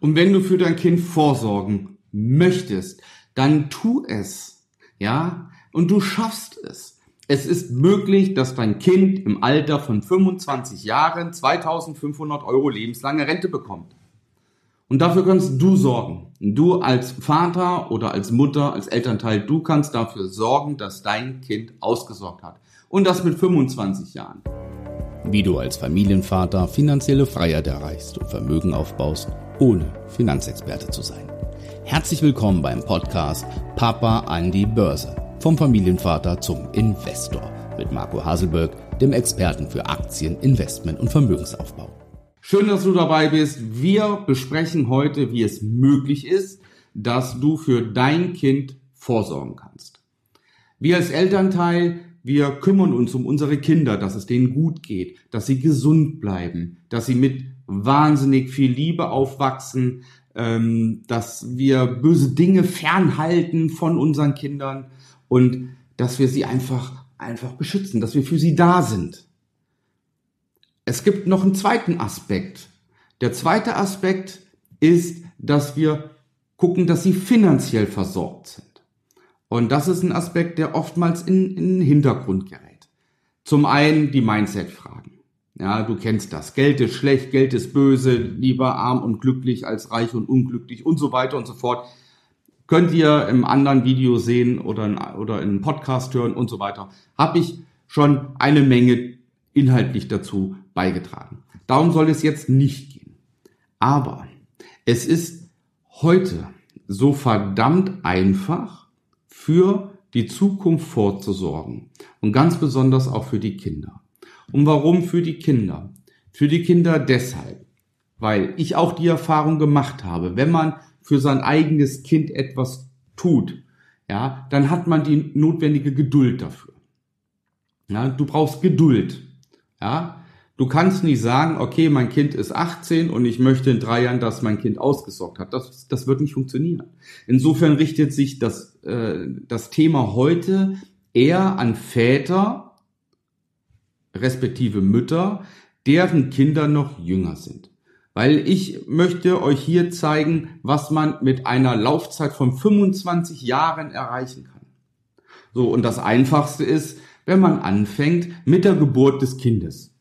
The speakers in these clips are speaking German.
Und wenn du für dein Kind vorsorgen möchtest, dann tu es. Ja? Und du schaffst es. Es ist möglich, dass dein Kind im Alter von 25 Jahren 2500 Euro lebenslange Rente bekommt. Und dafür kannst du sorgen. Du als Vater oder als Mutter, als Elternteil, du kannst dafür sorgen, dass dein Kind ausgesorgt hat. Und das mit 25 Jahren. Wie du als Familienvater finanzielle Freiheit erreichst und Vermögen aufbaust, ohne Finanzexperte zu sein. Herzlich willkommen beim Podcast Papa an die Börse. Vom Familienvater zum Investor mit Marco Haselberg, dem Experten für Aktien, Investment und Vermögensaufbau. Schön, dass du dabei bist. Wir besprechen heute, wie es möglich ist, dass du für dein Kind vorsorgen kannst. Wir als Elternteil, wir kümmern uns um unsere Kinder, dass es denen gut geht, dass sie gesund bleiben, dass sie mit wahnsinnig viel Liebe aufwachsen, ähm, dass wir böse Dinge fernhalten von unseren Kindern und dass wir sie einfach, einfach beschützen, dass wir für sie da sind. Es gibt noch einen zweiten Aspekt. Der zweite Aspekt ist, dass wir gucken, dass sie finanziell versorgt sind. Und das ist ein Aspekt, der oftmals in, in den Hintergrund gerät. Zum einen die Mindset-Fragen. Ja, du kennst das. Geld ist schlecht, Geld ist böse, lieber arm und glücklich als reich und unglücklich und so weiter und so fort. Könnt ihr im anderen Video sehen oder in, oder in Podcast hören und so weiter. Habe ich schon eine Menge inhaltlich dazu beigetragen. Darum soll es jetzt nicht gehen. Aber es ist heute so verdammt einfach für die Zukunft vorzusorgen und ganz besonders auch für die Kinder. Und warum für die Kinder? Für die Kinder deshalb, weil ich auch die Erfahrung gemacht habe, wenn man für sein eigenes Kind etwas tut, ja, dann hat man die notwendige Geduld dafür. Ja, du brauchst Geduld. Ja, du kannst nicht sagen, okay, mein Kind ist 18 und ich möchte in drei Jahren, dass mein Kind ausgesorgt hat. Das, das wird nicht funktionieren. Insofern richtet sich das, äh, das Thema heute eher an Väter, respektive Mütter, deren Kinder noch jünger sind. Weil ich möchte euch hier zeigen, was man mit einer Laufzeit von 25 Jahren erreichen kann. So, und das Einfachste ist, wenn man anfängt mit der Geburt des Kindes.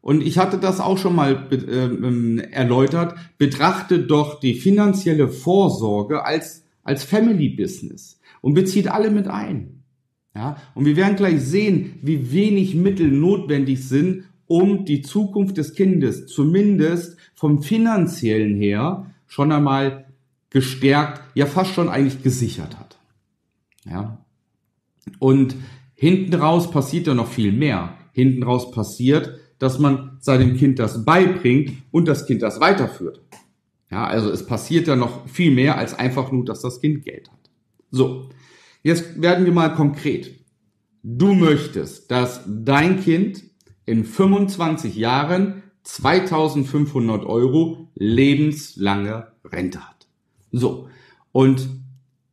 Und ich hatte das auch schon mal äh, erläutert. Betrachte doch die finanzielle Vorsorge als, als Family Business und bezieht alle mit ein. Ja, und wir werden gleich sehen, wie wenig Mittel notwendig sind, um die Zukunft des Kindes zumindest vom finanziellen her schon einmal gestärkt, ja fast schon eigentlich gesichert hat. Ja. Und Hinten raus passiert ja noch viel mehr. Hinten raus passiert, dass man seinem Kind das beibringt und das Kind das weiterführt. Ja, also es passiert ja noch viel mehr als einfach nur, dass das Kind Geld hat. So, jetzt werden wir mal konkret. Du möchtest, dass dein Kind in 25 Jahren 2500 Euro lebenslange Rente hat. So, und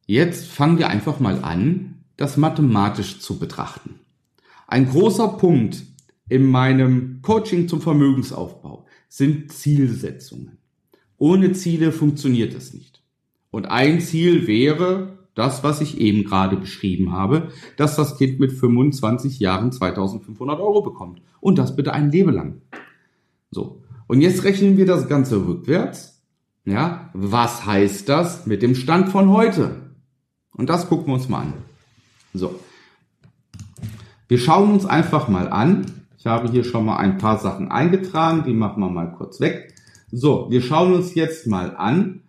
jetzt fangen wir einfach mal an, das mathematisch zu betrachten. Ein großer Punkt in meinem Coaching zum Vermögensaufbau sind Zielsetzungen. Ohne Ziele funktioniert es nicht. Und ein Ziel wäre das, was ich eben gerade beschrieben habe, dass das Kind mit 25 Jahren 2500 Euro bekommt. Und das bitte ein Leben lang. So. Und jetzt rechnen wir das Ganze rückwärts. Ja, was heißt das mit dem Stand von heute? Und das gucken wir uns mal an. So. Wir schauen uns einfach mal an. Habe hier schon mal ein paar Sachen eingetragen, die machen wir mal kurz weg. So, wir schauen uns jetzt mal an.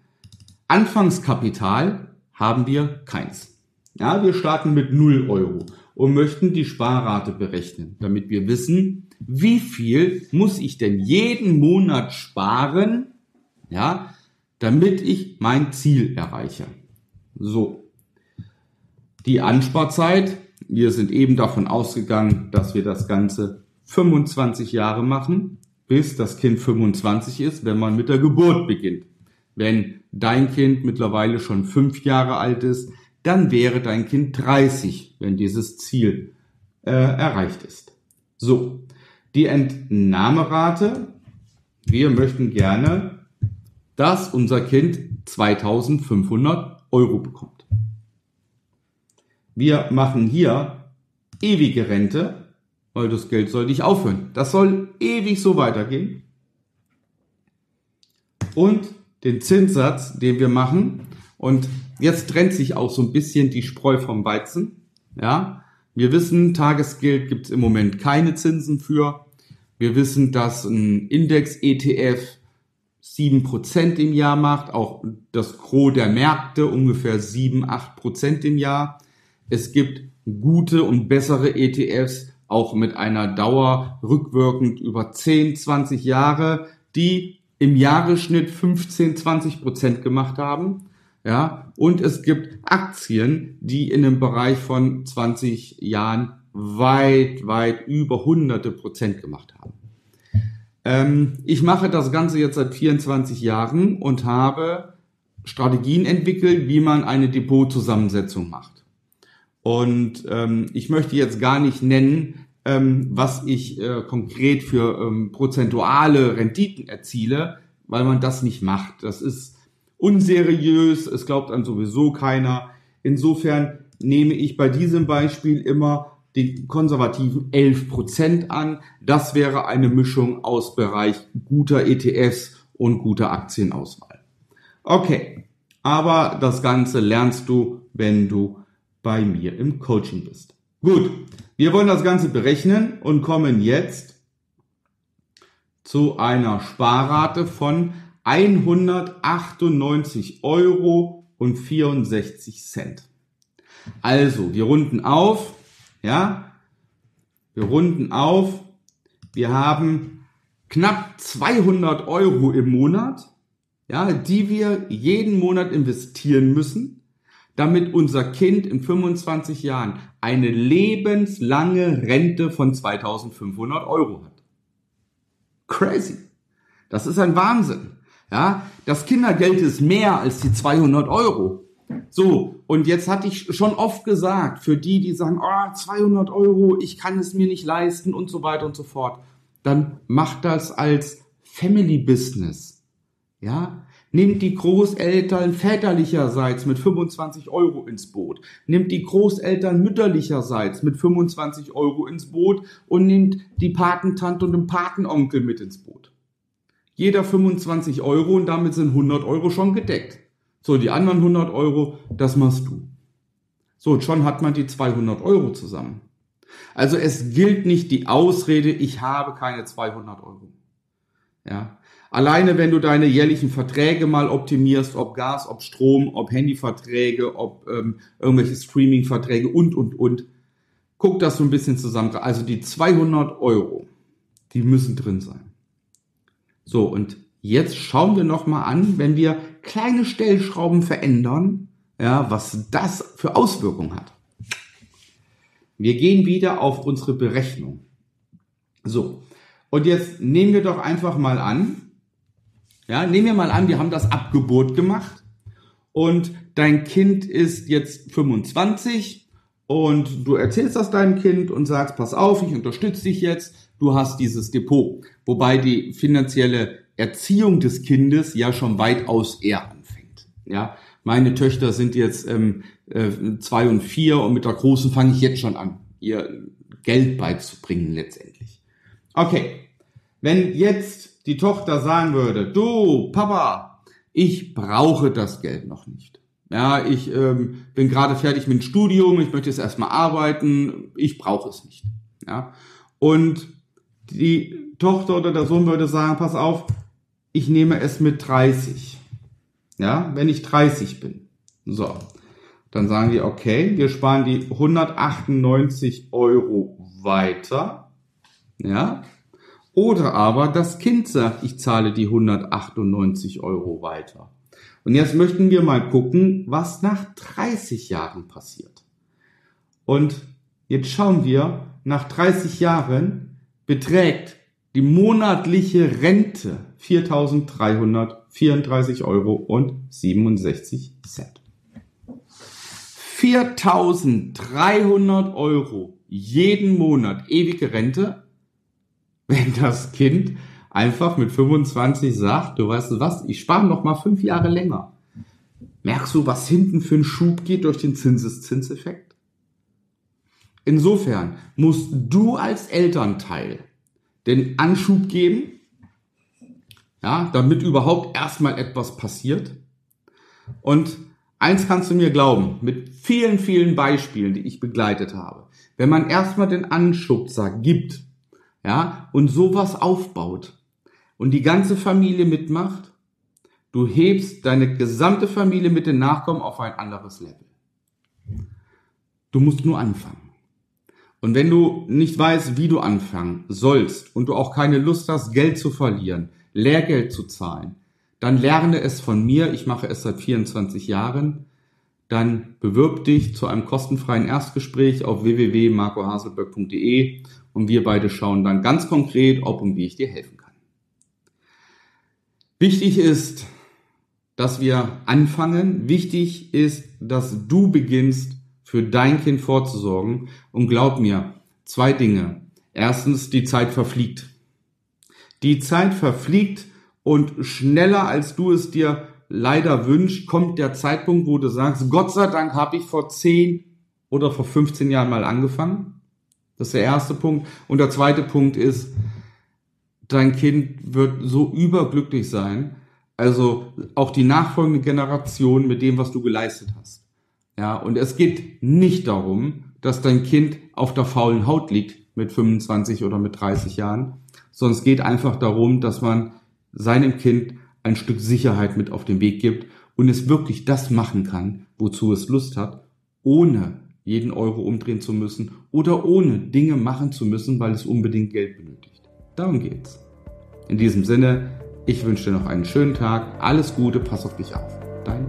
Anfangskapital haben wir keins. Ja, wir starten mit 0 Euro und möchten die Sparrate berechnen, damit wir wissen, wie viel muss ich denn jeden Monat sparen, ja, damit ich mein Ziel erreiche. So, die Ansparzeit, wir sind eben davon ausgegangen, dass wir das Ganze 25 Jahre machen, bis das Kind 25 ist, wenn man mit der Geburt beginnt. Wenn dein Kind mittlerweile schon fünf Jahre alt ist, dann wäre dein Kind 30, wenn dieses Ziel äh, erreicht ist. So, die Entnahmerate, wir möchten gerne dass unser Kind 2500 Euro bekommt. Wir machen hier ewige Rente, weil das Geld soll nicht aufhören. Das soll ewig so weitergehen. Und den Zinssatz, den wir machen, und jetzt trennt sich auch so ein bisschen die Spreu vom Weizen. Ja, wir wissen, Tagesgeld gibt es im Moment keine Zinsen für. Wir wissen, dass ein Index-ETF 7% im Jahr macht, auch das Gros der Märkte ungefähr 7, 8% im Jahr. Es gibt gute und bessere ETFs, auch mit einer Dauer rückwirkend über 10, 20 Jahre, die im Jahresschnitt 15, 20 Prozent gemacht haben. Ja, und es gibt Aktien, die in einem Bereich von 20 Jahren weit, weit über hunderte Prozent gemacht haben. Ähm, ich mache das Ganze jetzt seit 24 Jahren und habe Strategien entwickelt, wie man eine Depotzusammensetzung macht. Und ähm, ich möchte jetzt gar nicht nennen, ähm, was ich äh, konkret für ähm, prozentuale Renditen erziele, weil man das nicht macht. Das ist unseriös, es glaubt an sowieso keiner. Insofern nehme ich bei diesem Beispiel immer die konservativen 11% an. Das wäre eine Mischung aus Bereich guter ETFs und guter Aktienauswahl. Okay, aber das Ganze lernst du, wenn du bei mir im Coaching bist. Gut, wir wollen das Ganze berechnen und kommen jetzt zu einer Sparrate von 198 Euro und 64 Cent. Also, wir runden auf, ja, wir runden auf, wir haben knapp 200 Euro im Monat, ja, die wir jeden Monat investieren müssen damit unser Kind in 25 Jahren eine lebenslange Rente von 2500 Euro hat. Crazy. Das ist ein Wahnsinn. Ja, das Kindergeld ist mehr als die 200 Euro. So, und jetzt hatte ich schon oft gesagt, für die, die sagen, oh, 200 Euro, ich kann es mir nicht leisten und so weiter und so fort, dann macht das als Family Business. Ja, Nimmt die Großeltern väterlicherseits mit 25 Euro ins Boot. Nimmt die Großeltern mütterlicherseits mit 25 Euro ins Boot und nimmt die Patentante und den Patenonkel mit ins Boot. Jeder 25 Euro und damit sind 100 Euro schon gedeckt. So, die anderen 100 Euro, das machst du. So, und schon hat man die 200 Euro zusammen. Also es gilt nicht die Ausrede, ich habe keine 200 Euro. Ja, Alleine wenn du deine jährlichen Verträge mal optimierst, ob Gas, ob Strom, ob Handyverträge, ob ähm, irgendwelche Streaming-Verträge und, und, und. Guck das so ein bisschen zusammen. Also die 200 Euro, die müssen drin sein. So, und jetzt schauen wir nochmal an, wenn wir kleine Stellschrauben verändern, ja, was das für Auswirkungen hat. Wir gehen wieder auf unsere Berechnung. So, und jetzt nehmen wir doch einfach mal an, ja, nehmen wir mal an, wir haben das Abgeburt gemacht und dein Kind ist jetzt 25 und du erzählst das deinem Kind und sagst, pass auf, ich unterstütze dich jetzt, du hast dieses Depot. Wobei die finanzielle Erziehung des Kindes ja schon weitaus eher anfängt. Ja, meine Töchter sind jetzt ähm, äh, zwei und vier und mit der Großen fange ich jetzt schon an, ihr Geld beizubringen letztendlich. Okay, wenn jetzt die Tochter sagen würde, du, Papa, ich brauche das Geld noch nicht. Ja, ich ähm, bin gerade fertig mit dem Studium, ich möchte jetzt erstmal arbeiten, ich brauche es nicht. Ja, und die Tochter oder der Sohn würde sagen, pass auf, ich nehme es mit 30. Ja, wenn ich 30 bin. So. Dann sagen die, okay, wir sparen die 198 Euro weiter. Ja, oder aber das Kind sagt, ich zahle die 198 Euro weiter. Und jetzt möchten wir mal gucken, was nach 30 Jahren passiert. Und jetzt schauen wir, nach 30 Jahren beträgt die monatliche Rente 4.334 Euro und 67 Cent. 4.300 Euro jeden Monat ewige Rente wenn das Kind einfach mit 25 sagt, du weißt was, ich spare noch mal fünf Jahre länger. Merkst du, was hinten für einen Schub geht durch den Zinseszinseffekt? Insofern musst du als Elternteil den Anschub geben, ja, damit überhaupt erstmal etwas passiert. Und eins kannst du mir glauben, mit vielen, vielen Beispielen, die ich begleitet habe, wenn man erstmal den Anschubser gibt, ja, und sowas aufbaut und die ganze Familie mitmacht, du hebst deine gesamte Familie mit den Nachkommen auf ein anderes Level. Du musst nur anfangen. Und wenn du nicht weißt, wie du anfangen sollst und du auch keine Lust hast, Geld zu verlieren, Lehrgeld zu zahlen, dann lerne es von mir. Ich mache es seit 24 Jahren. Dann bewirb dich zu einem kostenfreien Erstgespräch auf www.marcohaselberg.de und wir beide schauen dann ganz konkret, ob und wie ich dir helfen kann. Wichtig ist, dass wir anfangen. Wichtig ist, dass du beginnst, für dein Kind vorzusorgen. Und glaub mir, zwei Dinge. Erstens, die Zeit verfliegt. Die Zeit verfliegt und schneller als du es dir leider wünschst, kommt der Zeitpunkt, wo du sagst, Gott sei Dank habe ich vor 10 oder vor 15 Jahren mal angefangen. Das ist der erste Punkt. Und der zweite Punkt ist, dein Kind wird so überglücklich sein, also auch die nachfolgende Generation mit dem, was du geleistet hast. Ja, und es geht nicht darum, dass dein Kind auf der faulen Haut liegt mit 25 oder mit 30 Jahren, sondern es geht einfach darum, dass man seinem Kind ein Stück Sicherheit mit auf den Weg gibt und es wirklich das machen kann, wozu es Lust hat, ohne jeden Euro umdrehen zu müssen oder ohne Dinge machen zu müssen, weil es unbedingt Geld benötigt. Darum geht's. In diesem Sinne, ich wünsche dir noch einen schönen Tag, alles Gute, pass auf dich auf. Dein